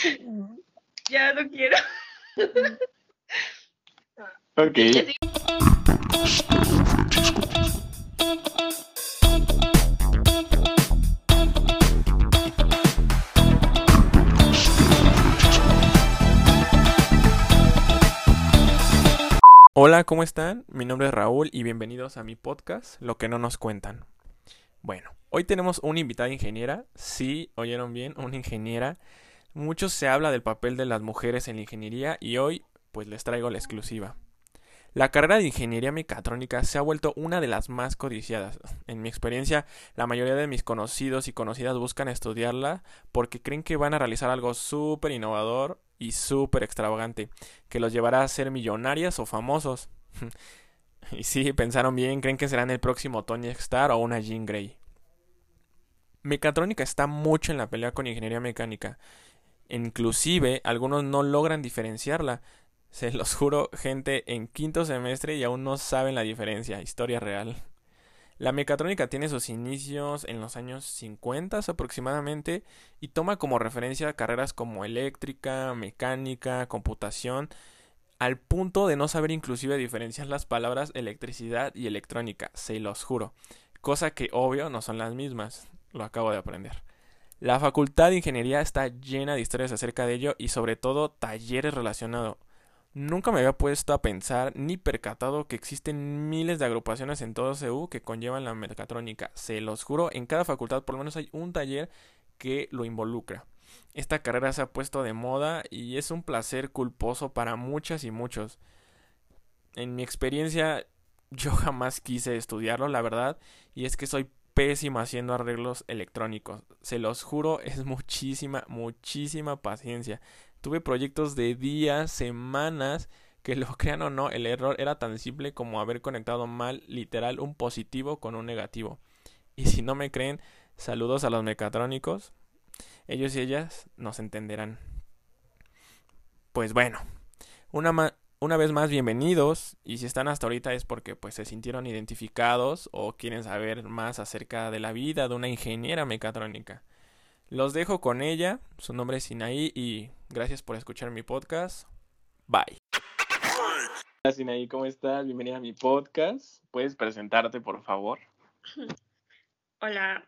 Ya no quiero. Ok. Hola, ¿cómo están? Mi nombre es Raúl y bienvenidos a mi podcast, Lo que no nos cuentan. Bueno, hoy tenemos una invitada ingeniera, sí, oyeron bien, una ingeniera. Mucho se habla del papel de las mujeres en la ingeniería y hoy pues les traigo la exclusiva. La carrera de ingeniería mecatrónica se ha vuelto una de las más codiciadas. En mi experiencia, la mayoría de mis conocidos y conocidas buscan estudiarla porque creen que van a realizar algo súper innovador y súper extravagante, que los llevará a ser millonarias o famosos. y sí, pensaron bien, creen que serán el próximo Tony Stark o una Jean Grey. Mecatrónica está mucho en la pelea con ingeniería mecánica. Inclusive, algunos no logran diferenciarla. Se los juro, gente en quinto semestre y aún no saben la diferencia. Historia real. La mecatrónica tiene sus inicios en los años 50 aproximadamente y toma como referencia carreras como eléctrica, mecánica, computación, al punto de no saber inclusive diferenciar las palabras electricidad y electrónica, se los juro, cosa que obvio no son las mismas, lo acabo de aprender. La Facultad de Ingeniería está llena de historias acerca de ello y sobre todo talleres relacionados. Nunca me había puesto a pensar ni percatado que existen miles de agrupaciones en todo CEU que conllevan la mecatrónica. Se los juro, en cada facultad por lo menos hay un taller que lo involucra. Esta carrera se ha puesto de moda y es un placer culposo para muchas y muchos. En mi experiencia yo jamás quise estudiarlo, la verdad, y es que soy pésimo haciendo arreglos electrónicos. Se los juro, es muchísima, muchísima paciencia. Tuve proyectos de días, semanas, que lo crean o no, el error era tan simple como haber conectado mal, literal, un positivo con un negativo. Y si no me creen, saludos a los mecatrónicos. Ellos y ellas nos entenderán. Pues bueno, una, una vez más bienvenidos y si están hasta ahorita es porque pues se sintieron identificados o quieren saber más acerca de la vida de una ingeniera mecatrónica. Los dejo con ella, su nombre es Sinaí y gracias por escuchar mi podcast. Bye. Hola Sinaí, ¿cómo estás? Bienvenida a mi podcast. ¿Puedes presentarte, por favor? Hola,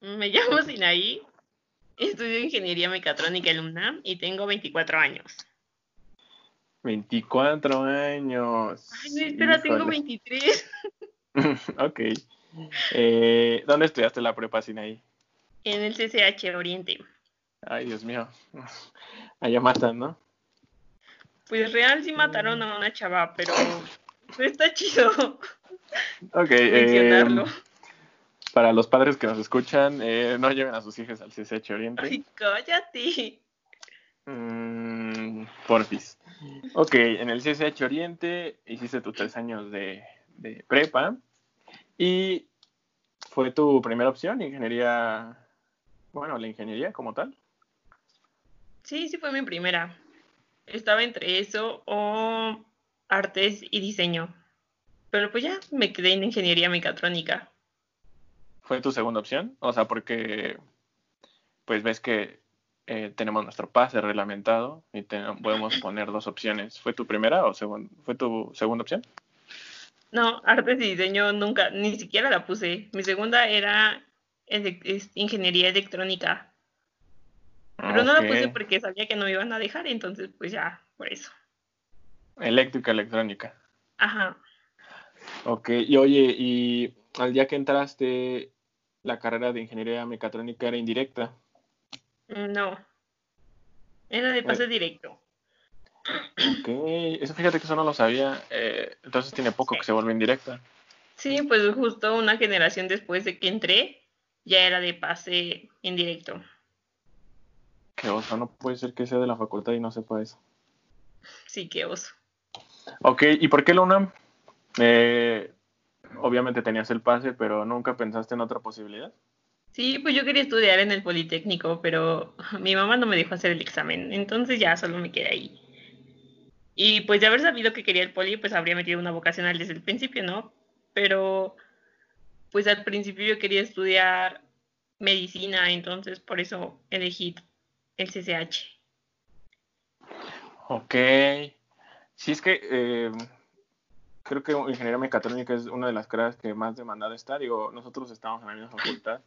me llamo Sinaí, estudio Ingeniería Mecatrónica en UNAM y tengo 24 años. 24 años. Ay, no, espera, tengo 23. ok. Eh, ¿Dónde estudiaste la prepa, Sinaí? En el CCH Oriente. Ay, Dios mío. Allá matan, ¿no? Pues real sí mataron a una chava, pero está chido. Ok. Eh, para los padres que nos escuchan, eh, no lleven a sus hijas al CCH Oriente. Ay, cállate. Mm, porfis. Ok, en el CCH Oriente hiciste tus tres años de, de prepa y fue tu primera opción, ingeniería bueno, la ingeniería como tal. Sí, sí fue mi primera. Estaba entre eso o artes y diseño. Pero pues ya me quedé en ingeniería mecatrónica. ¿Fue tu segunda opción? O sea, porque pues ves que eh, tenemos nuestro pase reglamentado y podemos poner dos opciones. ¿Fue tu primera o fue tu segunda opción? No, artes y diseño nunca, ni siquiera la puse. Mi segunda era ingeniería electrónica. Pero no la puse porque sabía que no me iban a dejar, entonces pues ya, por eso. Eléctrica, electrónica. Ajá. Ok, y oye, y al día que entraste, la carrera de ingeniería mecatrónica era indirecta. No, era de pase directo. Ok, eso fíjate que eso no lo sabía. Eh, entonces tiene poco que se vuelve indirecta. Sí, pues justo una generación después de que entré, ya era de pase indirecto. Qué oso, no puede ser que sea de la facultad y no sepa eso. Sí, qué oso. Ok, ¿y por qué la UNAM? Eh, obviamente tenías el pase, pero nunca pensaste en otra posibilidad. Sí, pues yo quería estudiar en el Politécnico, pero mi mamá no me dejó hacer el examen, entonces ya solo me quedé ahí. Y pues de haber sabido que quería el poli, pues habría metido una vocacional desde el principio, ¿no? Pero pues al principio yo quería estudiar medicina, entonces por eso elegí el CCH. Ok. Sí, es que eh, creo que ingeniería mecatrónica es una de las carreras que más demandada está. Digo, nosotros estamos en la misma facultad.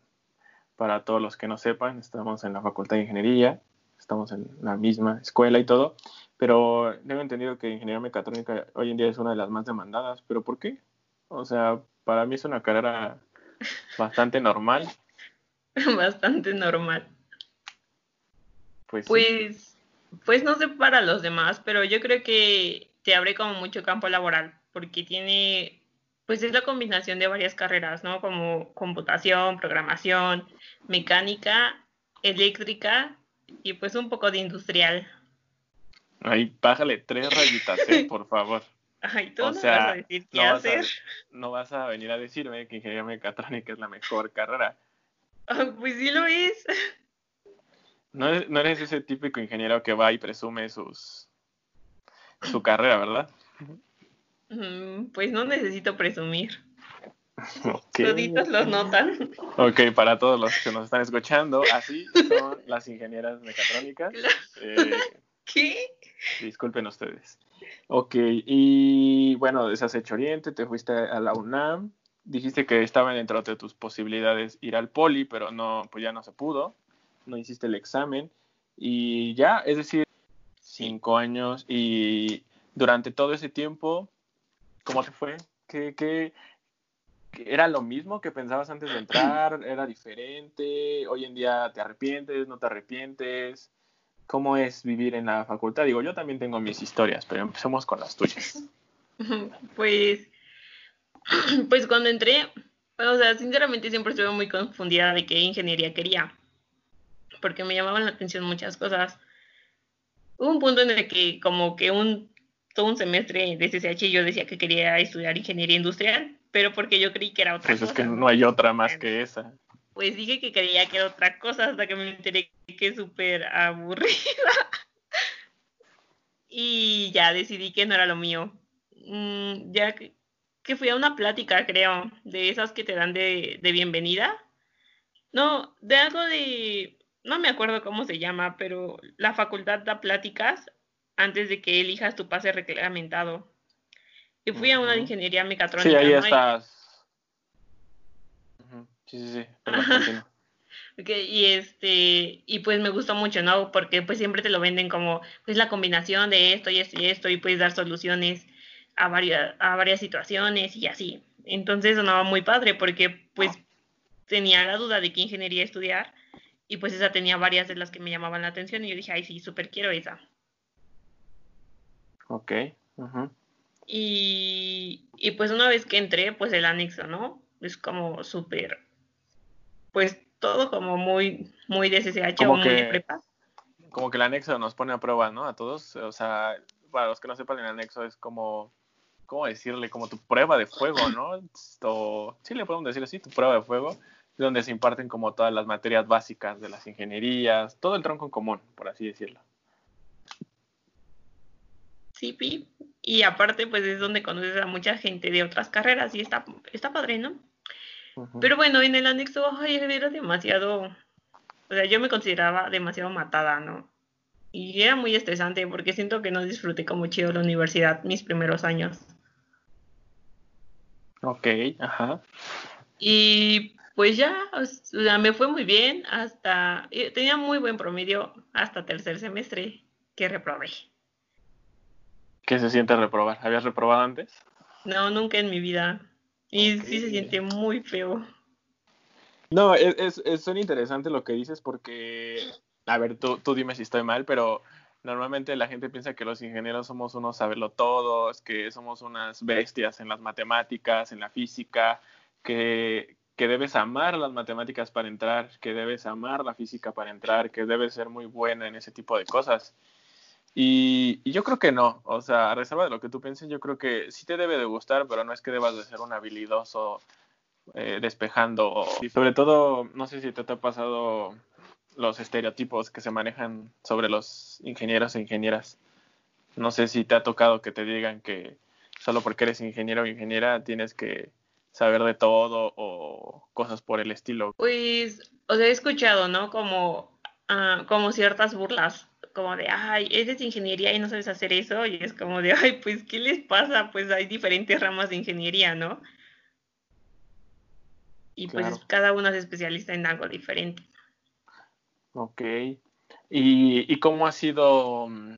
Para todos los que no sepan, estamos en la facultad de ingeniería, estamos en la misma escuela y todo, pero tengo entendido que ingeniería mecatrónica hoy en día es una de las más demandadas. ¿Pero por qué? O sea, para mí es una carrera bastante normal. Bastante normal. Pues, sí. Pues, pues no sé para los demás, pero yo creo que te abre como mucho campo laboral, porque tiene, pues es la combinación de varias carreras, ¿no? Como computación, programación, mecánica, eléctrica y pues un poco de industrial. Ahí, bájale tres rayitas, ¿eh? por favor. Ay, tú O no sea, vas a decir qué no vas, a, no vas a venir a decirme que ingeniería mecatrónica es la mejor carrera. Pues sí lo es. No eres, no eres ese típico ingeniero que va y presume sus su carrera, ¿verdad? Mm, Pues no necesito presumir. Ok. Toditos lo notan. Ok, para todos los que nos están escuchando, así son las ingenieras mecatrónicas. Eh, ¿Qué? disculpen ustedes. Ok, y bueno, has hecho Oriente, te fuiste a la UNAM, dijiste que estaba dentro de tus posibilidades ir al poli, pero no, pues ya no se pudo, no hiciste el examen y ya, es decir, cinco años y durante todo ese tiempo, ¿cómo te fue? ¿Qué, qué, era lo mismo que pensabas antes de entrar? ¿Era diferente? ¿Hoy en día te arrepientes? ¿No te arrepientes? ¿Cómo es vivir en la facultad? Digo, yo también tengo mis historias, pero empecemos con las tuyas. Pues, pues cuando entré, o sea, sinceramente siempre estuve muy confundida de qué ingeniería quería, porque me llamaban la atención muchas cosas. Hubo un punto en el que como que un, todo un semestre de CCH yo decía que quería estudiar ingeniería industrial, pero porque yo creí que era otra Pues cosa. es que no hay otra más que esa. Pues dije que creía que era otra cosa hasta que me enteré que es súper aburrida. Y ya decidí que no era lo mío. Mm, ya que, que fui a una plática, creo, de esas que te dan de, de bienvenida. No, de algo de... No me acuerdo cómo se llama, pero la facultad da pláticas antes de que elijas tu pase reglamentado. Y fui a una de ingeniería mecatrónica. Sí, ahí estás. Sí, sí, sí. Perdón, y este, y pues me gustó mucho, ¿no? Porque pues siempre te lo venden como, pues la combinación de esto y esto y esto, y puedes dar soluciones a varias, a varias situaciones y así. Entonces sonaba muy padre porque pues tenía la duda de qué ingeniería estudiar y pues esa tenía varias de las que me llamaban la atención y yo dije, ay, sí, súper quiero esa. Ok. ujú. Y, y pues una vez que entré, pues el anexo, ¿no? Es como súper, pues todo como muy, muy de Como o muy de prepa. Como que el anexo nos pone a prueba, ¿no? A todos. O sea, para los que no sepan, el anexo es como. ¿Cómo decirle? Como tu prueba de fuego, ¿no? O, sí, le podemos decir así, tu prueba de fuego, donde se imparten como todas las materias básicas de las ingenierías, todo el tronco en común, por así decirlo. Y aparte, pues es donde conoces a mucha gente de otras carreras y está, está padre, ¿no? Pero bueno, en el anexo, ay, era demasiado, o sea, yo me consideraba demasiado matada, ¿no? Y era muy estresante porque siento que no disfruté como chido la universidad mis primeros años. Ok, ajá. Y pues ya, o sea, me fue muy bien hasta, eh, tenía muy buen promedio hasta tercer semestre que reprobé. ¿Qué se siente reprobar? ¿Habías reprobado antes? No, nunca en mi vida. Y sí se siente muy feo. No, es, es, es son interesante lo que dices porque, a ver, tú, tú dime si estoy mal, pero normalmente la gente piensa que los ingenieros somos unos saberlotodos, que somos unas bestias en las matemáticas, en la física, que, que debes amar las matemáticas para entrar, que debes amar la física para entrar, que debes ser muy buena en ese tipo de cosas. Y, yo creo que no, o sea, a reserva de lo que tú pienses, yo creo que sí te debe de gustar, pero no es que debas de ser un habilidoso eh, despejando. Y sobre todo, no sé si te, te ha pasado los estereotipos que se manejan sobre los ingenieros e ingenieras. No sé si te ha tocado que te digan que solo porque eres ingeniero o ingeniera tienes que saber de todo o cosas por el estilo. Pues, o sea, he escuchado, ¿no? Como, ah, como ciertas burlas como de, ay, eres de ingeniería y no sabes hacer eso, y es como de, ay, pues, ¿qué les pasa? Pues hay diferentes ramas de ingeniería, ¿no? Y pues cada uno se especializa en algo diferente. Ok. ¿Y, y cómo ha sido mm,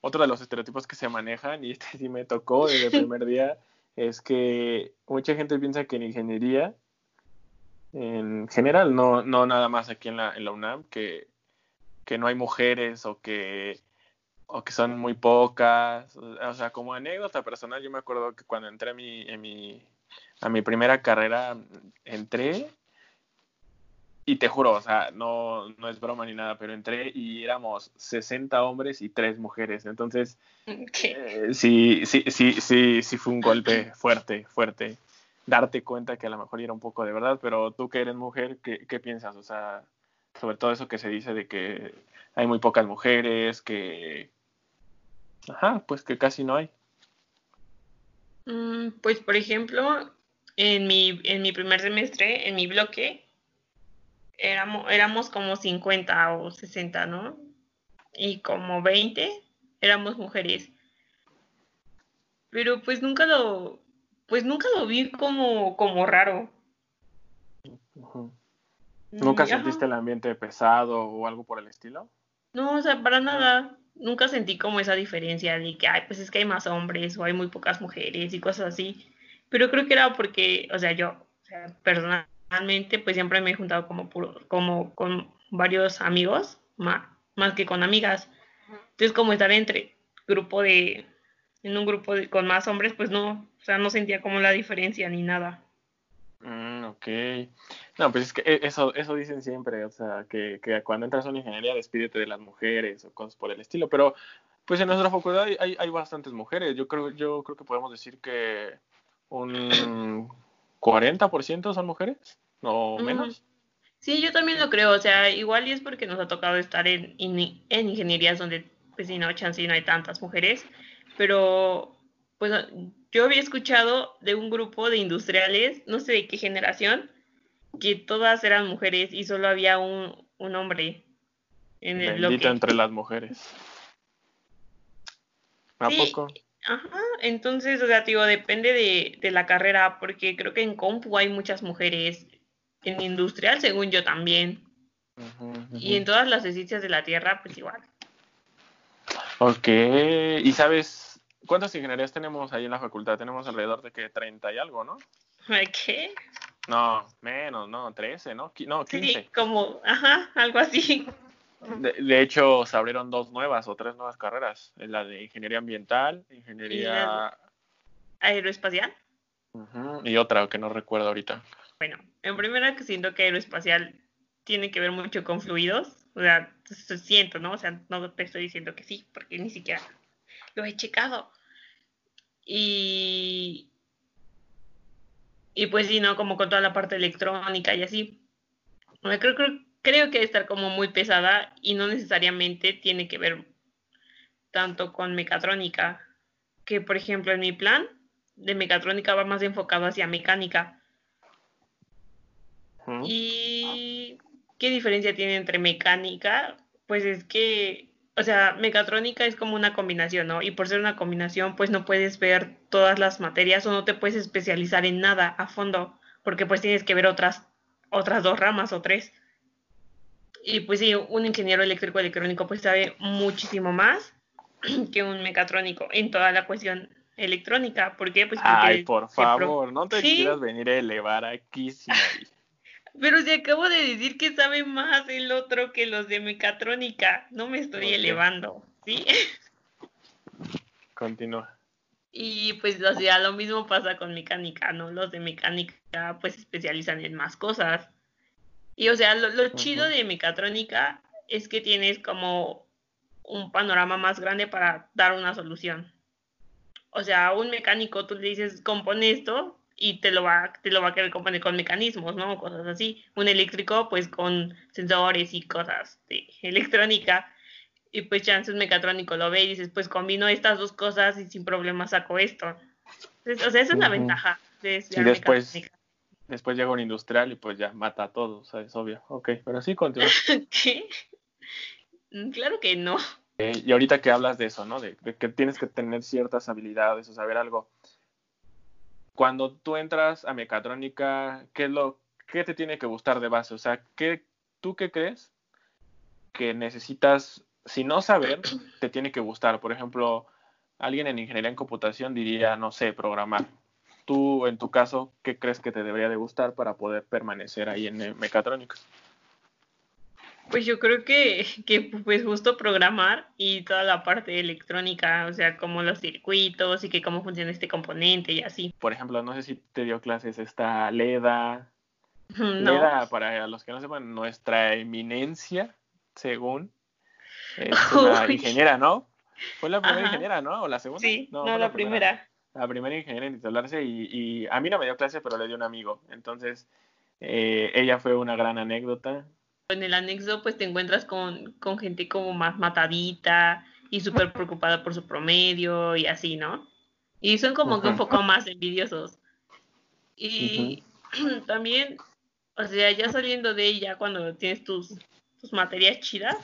otro de los estereotipos que se manejan, y este sí me tocó desde el primer día, es que mucha gente piensa que en ingeniería, en general, no, no nada más aquí en la, en la UNAM, que, que no hay mujeres o que, o que son muy pocas. O sea, como anécdota personal, yo me acuerdo que cuando entré a mi, en mi, a mi primera carrera, entré y te juro, o sea, no, no es broma ni nada, pero entré y éramos 60 hombres y 3 mujeres. Entonces, eh, sí, sí, sí, sí, sí fue un golpe fuerte, fuerte. Darte cuenta que a lo mejor era un poco de verdad, pero tú que eres mujer, ¿qué, qué piensas? O sea, sobre todo eso que se dice de que hay muy pocas mujeres, que... Ajá, pues que casi no hay. Mm, pues, por ejemplo, en mi, en mi primer semestre, en mi bloque, éramos, éramos como 50 o 60, ¿no? Y como 20 éramos mujeres. Pero pues nunca lo, pues nunca lo vi como, como raro. ¿Nunca sentiste el ambiente pesado o algo por el estilo? No, o sea, para nada. Nunca sentí como esa diferencia de que, ay, pues es que hay más hombres o hay muy pocas mujeres y cosas así. Pero creo que era porque, o sea, yo, o sea, personal, Realmente, pues siempre me he juntado como, como con varios amigos, más, más que con amigas. Entonces, como estar entre grupo de, en un grupo con más hombres, pues no, o sea, no sentía como la diferencia ni nada. Ok. No, pues es que e, eso, eso dicen siempre, o sea, que, que cuando entras a una ingeniería despídete de las mujeres o cosas por el estilo, pero pues en nuestra facultad hay, hay bastantes mujeres. Yo creo, yo creo que podemos decir que un 40% son mujeres, no menos. Sí, yo también lo creo, o sea, igual y es porque nos ha tocado estar en, en, ingenierías donde, pues si no, chance no hay tantas mujeres, pero pues yo había escuchado de un grupo de industriales, no sé de qué generación, que todas eran mujeres y solo había un, un hombre en el Bendita entre las mujeres. ¿A poco? Ajá, entonces, o sea, digo, depende de, la carrera, porque creo que en compu hay muchas mujeres, en industrial, según yo también, y en todas las ciencias de la Tierra, pues igual. Ok, y sabes, ¿cuántas ingenierías tenemos ahí en la facultad? Tenemos alrededor de que 30 y algo, ¿no? ¿Qué? No, menos, no, 13, ¿no? No, 15. Sí, como, ajá, algo así. De, hecho, se abrieron dos nuevas o tres nuevas carreras. La de ingeniería ambiental, ingeniería... Aeroespacial. Y otra que no recuerdo ahorita. Bueno, en primera que siento que aeroespacial tiene que ver mucho con fluidos. O sea, siento, ¿no? O sea, no te estoy diciendo que sí, porque ni siquiera lo he checado. Y... Y pues sí, ¿no? Como con toda la parte electrónica y así. Creo, creo, creo que debe estar como muy pesada y no necesariamente tiene que ver tanto con mecatrónica, que por ejemplo en mi plan de mecatrónica va más enfocado hacia mecánica. ¿Y qué diferencia tiene entre mecánica? Pues es que, o sea, mecatrónica es como una combinación, ¿no? Y por ser una combinación, pues no puedes ver todas las materias o no te puedes especializar en nada a fondo, porque pues tienes que ver otras, otras dos ramas o tres. Y pues sí, un ingeniero eléctrico electrónico pues sabe muchísimo más que un mecatrónico en toda la cuestión electrónica. ¿Por qué? Pues Ay, por favor, no te quieras venir a elevar aquí, Pero si acabo de decir que sabe más el otro que los de mecatrónica, no me estoy elevando, ¿sí? Continúa. Y pues o sea, lo mismo pasa con mecánica, ¿no? Los de mecánica pues se especializan en más cosas. Y o sea, lo, chido de mecatrónica es que tienes como un panorama más grande para dar una solución. O sea, a un mecánico tú le dices, compone esto y te lo va, te lo va a querer componer con mecanismos, ¿no? Cosas así. Un eléctrico, pues con sensores y cosas de electrónica. Y pues chance un mecatrónico lo ve y dices, pues combino estas dos cosas y sin problema saco esto. o sea, esa es la ventaja de, de después, Después llega un industrial y pues ya mata a todos, o sea, es obvio. Ok, pero sí, continúa. ¿Qué? Mm, Claro que no. Eh, y ahorita que hablas de eso, ¿no? De, de que tienes que tener ciertas habilidades o saber algo. Cuando tú entras a mecatrónica, ¿qué es lo qué te tiene que gustar de base? O sea, ¿qué, ¿tú qué crees que necesitas, si no saber, te tiene que gustar? Por ejemplo, alguien en ingeniería en computación diría, no sé, programar. Tú, en tu caso, ¿qué crees que te debería de gustar para poder permanecer ahí en eh, mecatrónica? Pues yo creo que, que pues justo programar y toda la parte electrónica, o sea, como los circuitos y que cómo funciona este componente y así. Por ejemplo, no sé si te dio clases esta Leda. No, Leda, para los que no sepan, nuestra eminencia, según, es una Uy. ingeniera, ¿no? Fue la primera Ajá. ingeniera, ¿no? ¿O la segunda? sí, no, fue la primera. La primera ingeniera en titularse y, y a mí no me dio clase, pero le dio un amigo. Entonces, eh, ella fue una gran anécdota. En el anexo pues te encuentras con, con gente como más matadita y súper preocupada por su promedio y así, ¿no? Y son como que un poco más envidiosos. Y también, o sea, ya saliendo de ella cuando tienes tus, tus materias chidas,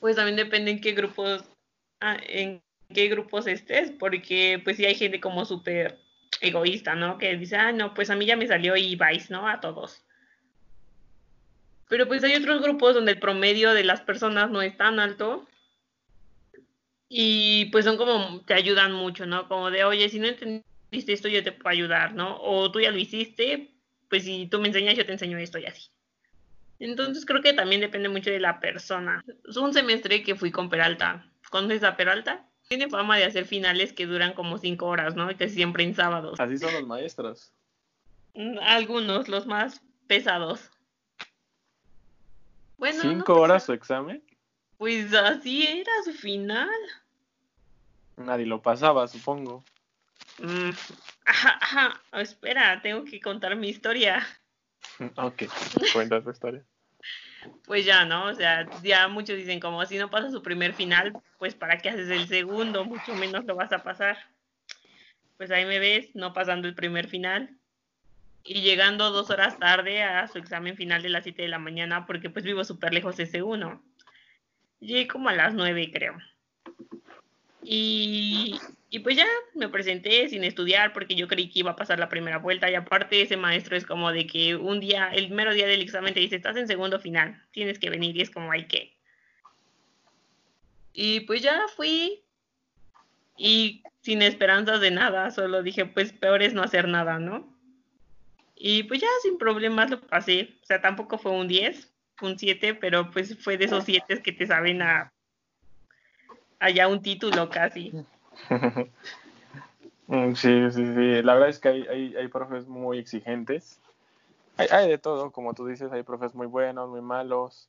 pues también depende en qué grupos, ah, en qué grupos estés, porque pues sí hay gente como súper egoísta, ¿no? Que dice, ah, no, pues a mí ya me salió y vais, ¿no? A todos. Pero pues hay otros grupos donde el promedio de las personas no es tan alto y pues son como, te ayudan mucho, ¿no? Como de, oye, si no entendiste esto, yo te puedo ayudar, ¿no? O tú ya lo hiciste, pues si tú me enseñas, yo te enseño esto y así. Entonces creo que también depende mucho de la persona. Es un semestre que fui con Peralta. ¿Conoces a Peralta? Tiene fama de hacer finales que duran como cinco horas, ¿no? Y que siempre en sábados. Así son los maestros. Mm, Algunos, los más pesados. Bueno, no ¿Cinco horas su examen? Pues así era su final. Nadie lo pasaba, supongo. Mm, Ajá, ajá. Espera, tengo que contar mi historia. ok, cuenta tu historia. Pues ya, ¿no? O sea, ya muchos dicen como si no pasas su primer final, pues para qué haces el segundo, mucho menos lo vas a pasar. Pues ahí me ves, no pasando el primer final. Y llegando dos horas tarde a su examen final de las 7 de la mañana, porque pues vivo súper lejos ese uno. Llegué como a las 9, creo. Y, y pues ya me presenté sin estudiar porque yo creí que iba a pasar la primera vuelta y aparte ese maestro es como de que un día, el mero día del examen te dice, estás en segundo final, tienes que venir y es como hay que. Y pues ya fui y sin esperanzas de nada, solo dije, pues peor es no hacer nada, ¿no? Y pues ya sin problemas lo pasé, o sea, tampoco fue un 10, fue un 7, pero pues fue de esos 7 que te saben a allá un título casi. Mm, Sí, sí, sí. La verdad es que hay, hay, hay profes muy exigentes. Hay, hay de todo, como tú dices, hay profes muy buenos, muy malos.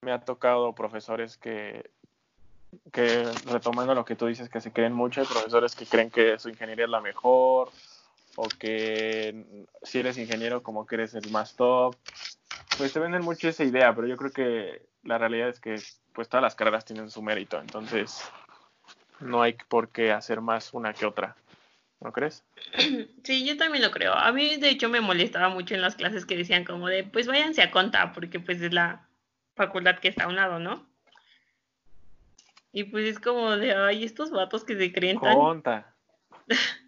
Me ha tocado profesores que, que retomando lo que tú dices, que se creen mucho, hay profesores que creen que su ingeniería es la mejor, o que si eres ingeniero como que eres el más top. Pues te venden mucho esa idea, pero yo creo que la realidad es que pues todas las carreras tienen su mérito, entonces no hay por qué hacer más una que otra. ¿No crees? Sí, yo también lo creo. A mí, de hecho, me molestaba mucho en las clases que decían como de, pues váyanse a conta, porque pues es la facultad que está a un lado, ¿no? Y pues es como de, ay, estos vatos que se creen tan... Conta.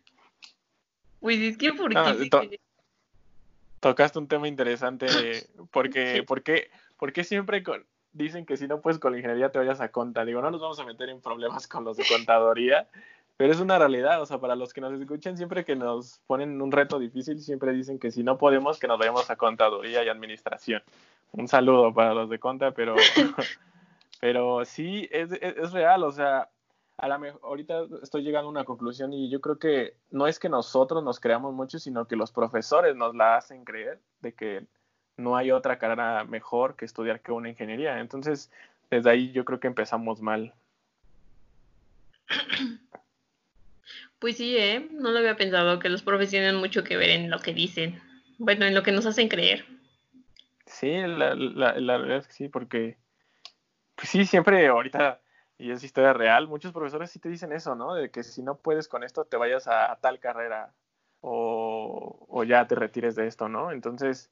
Pues es que, ¿por qué Ah, to-? Tocaste un tema interesante porque, Sí. ¿por qué, por qué siempre con- dicen que si no puedes con la ingeniería te vayas a conta? Digo, no nos vamos a meter en problemas con los de contaduría, pero es una realidad. O sea, para los que nos escuchan, siempre que nos ponen un reto difícil, siempre dicen que si no podemos, que nos vayamos a contaduría y administración. Un saludo para los de conta, pero, pero sí, es, es, es real. O sea, a la mejor, ahorita estoy llegando a una conclusión y yo creo que no es que nosotros nos creamos mucho, sino que los profesores nos la hacen creer de que no hay otra carrera mejor que estudiar que una ingeniería. Entonces, desde ahí yo creo que empezamos mal. Pues sí, ¿eh? No lo había pensado, que los profes tienen mucho que ver en lo que dicen. Bueno, en lo que nos hacen creer. Sí, la, la, la verdad es que sí, porque pues sí, siempre ahorita, y es historia real, muchos profesores sí te dicen eso, ¿no? De que si no puedes con esto, te vayas a, a tal carrera o, o ya te retires de esto, ¿no? Entonces,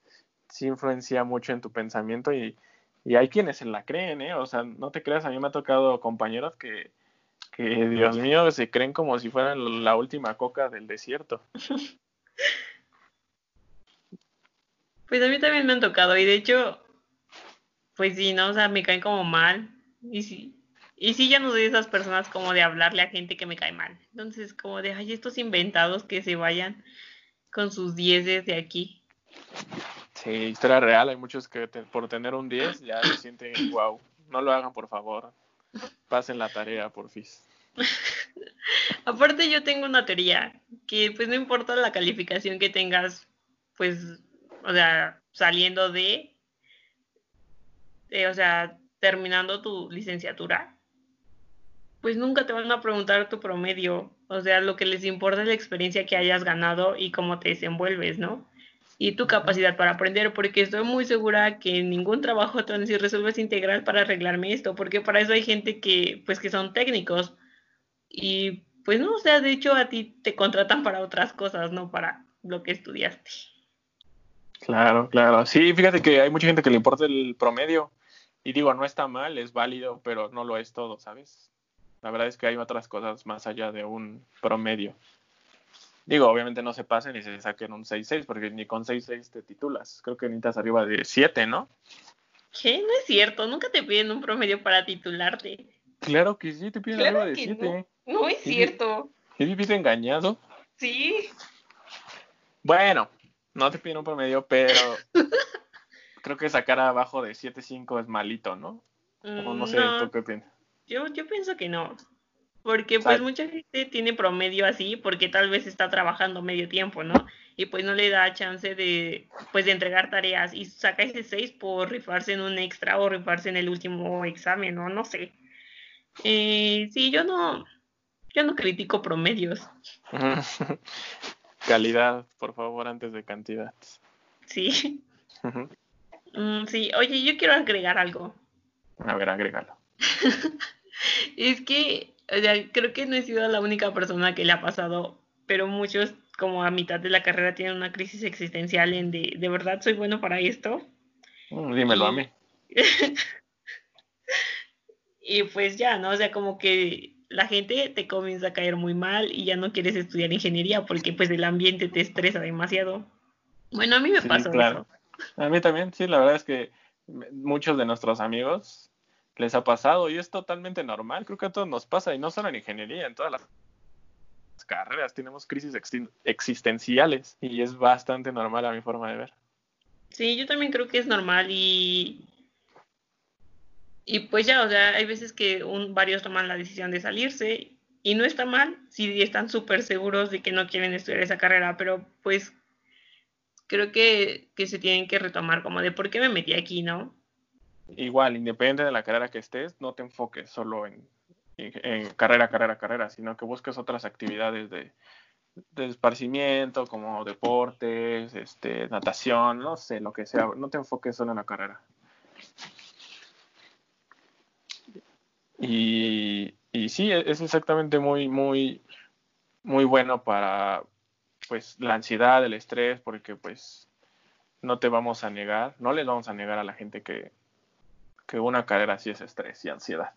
sí influencia mucho en tu pensamiento y, Y hay quienes se la creen, ¿eh? O sea, no te creas, a mí me ha tocado compañeros que, que Dios mío, se creen como si fueran la última coca del desierto. Pues a mí también me han tocado y de hecho, pues sí, ¿no? O sea, me caen como mal. Y sí, y sí, ya no soy de esas personas como de hablarle a gente que me cae mal. Entonces, como de, ay, estos inventados que se vayan con sus dieces de aquí. Sí, historia real. Hay muchos que por tener un 10 ya se sienten, wow. No lo hagan, por favor. Pasen la tarea, por fin. Aparte, yo tengo una teoría que, pues, no importa la calificación que tengas, pues, o sea, saliendo de, o sea, terminando tu licenciatura, pues nunca te van a preguntar tu promedio. O sea, lo que les importa es la experiencia que hayas ganado y cómo te desenvuelves, ¿no? Y tu capacidad para aprender, porque estoy muy segura que ningún trabajo te van a decir resuelves integral para arreglarme esto, porque para eso hay gente que, pues, que son técnicos. Y pues no, o sea, de hecho a ti te contratan para otras cosas, no para lo que estudiaste. Claro, claro. Sí, fíjate que hay mucha gente que le importa el promedio. Y digo, no está mal, es válido, pero no lo es todo, ¿sabes? La verdad es que hay otras cosas más allá de un promedio. Digo, obviamente no se pasen y se saquen un 6-6, porque ni con 6-6 te titulas. Creo que necesitas arriba de 7, ¿no? ¿Qué? No es cierto, nunca te piden un promedio para titularte. Claro que sí, te piden arriba de 7. No. no. es cierto. ¿He vivido engañado? Sí. Bueno, no te piden un promedio, pero creo que sacar abajo de 7.5 es malito, ¿no? O no sé, ¿tú qué piensas? Yo, yo pienso que no. Porque pues mucha gente tiene promedio así porque tal vez está trabajando medio tiempo, ¿no? Y pues no le da chance de, pues, de entregar tareas y saca ese 6 por rifarse en un extra o rifarse en el último examen, ¿no? No sé. Eh, sí, yo no, yo no critico promedios. Calidad, por favor, antes de cantidad. Sí. Mm, sí, oye, yo quiero agregar algo. A ver, agrégalo. es que, o sea, creo que no he sido la única persona que le ha pasado, pero muchos, como a mitad de la carrera, tienen una crisis existencial en de, ¿de verdad soy bueno para esto? Mm, dímelo a mí. y pues ya, ¿no? O sea, como que la gente te comienza a caer muy mal y ya no quieres estudiar ingeniería porque pues el ambiente te estresa demasiado. Bueno, a mí me pasó claro. A mí también, sí, la verdad es que muchos de nuestros amigos les ha pasado y es totalmente normal, creo que a todos nos pasa y no solo en ingeniería, en todas las carreras tenemos crisis existenciales y es bastante normal a mi forma de ver. Sí, yo también creo que es normal y y pues ya, o sea, hay veces que varios toman la decisión de salirse y no está mal si están súper seguros de que no quieren estudiar esa carrera, pero pues creo que, que, se tienen que retomar como de por qué me metí aquí, ¿no? Igual, independiente de la carrera que estés, no te enfoques solo en, carrera, carrera, carrera, sino que busques otras actividades de, de esparcimiento, como deportes, este, natación, no sé, lo que sea, no te enfoques solo en la carrera. Y, y sí, e-, es exactamente muy, muy, muy bueno para pues la ansiedad, el estrés, porque pues no te vamos a negar, no les vamos a negar a la gente que, que una carrera sí es estrés y ansiedad.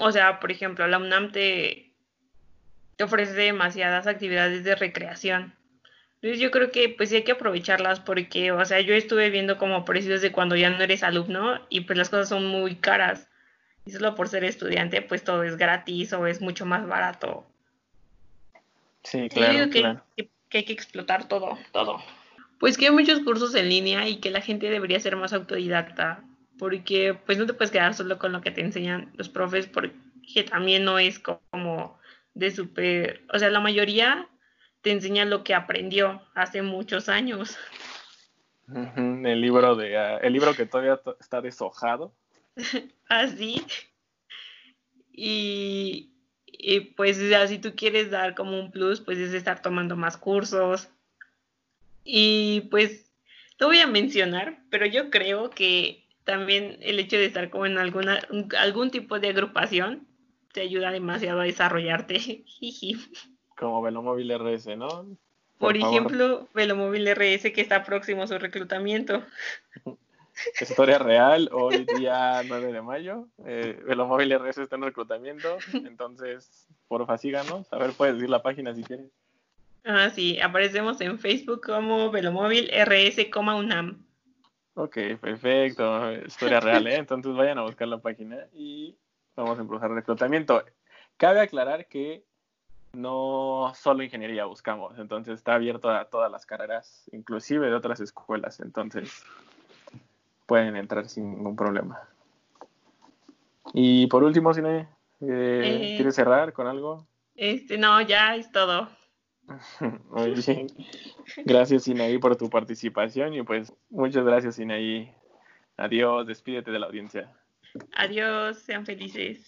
O sea, por ejemplo, la UNAM te, te ofrece demasiadas actividades de recreación. Entonces yo creo que pues sí hay que aprovecharlas porque, o sea, yo estuve viendo como precios de cuando ya no eres alumno y pues las cosas son muy caras y solo por ser estudiante, pues todo es gratis o es mucho más barato. Sí, claro. que, claro. Que, hay que explotar todo, todo. Pues que hay muchos cursos en línea y que la gente debería ser más autodidacta, porque pues no te puedes quedar solo con lo que te enseñan los profes, porque también no es como de súper, o sea, la mayoría te enseña lo que aprendió hace muchos años. El libro de, uh, el libro que todavía está deshojado. así. Y, y pues ya, si tú quieres dar como un plus, pues es estar tomando más cursos. Y pues te voy a mencionar, pero yo creo que también el hecho de estar como en alguna, algún tipo de agrupación te ayuda demasiado a desarrollarte. como Velomóvil RS, ¿no? Por, ejemplo, Velomóvil RS que está próximo a su reclutamiento. Historia real, hoy día 9 de mayo. Eh, Velomóvil RS está en reclutamiento, entonces, porfa, síganos. A ver, puedes decir la página si quieres. Ah, sí, aparecemos en Facebook como Velomóvil RS, UNAM. Ok, perfecto. Historia real, ¿eh? Entonces vayan a buscar la página y vamos a empezar el reclutamiento. Cabe aclarar que no solo ingeniería buscamos, entonces está abierto a todas las carreras, inclusive de otras escuelas, entonces pueden entrar sin ningún problema. Y por último, Cine, eh, Eh. ¿quieres cerrar con algo? Este, no, ya es todo. Muy bien. Gracias, Sinaí, por tu participación y pues muchas gracias, Sinaí. Adiós, despídete de la audiencia. Adiós, sean felices.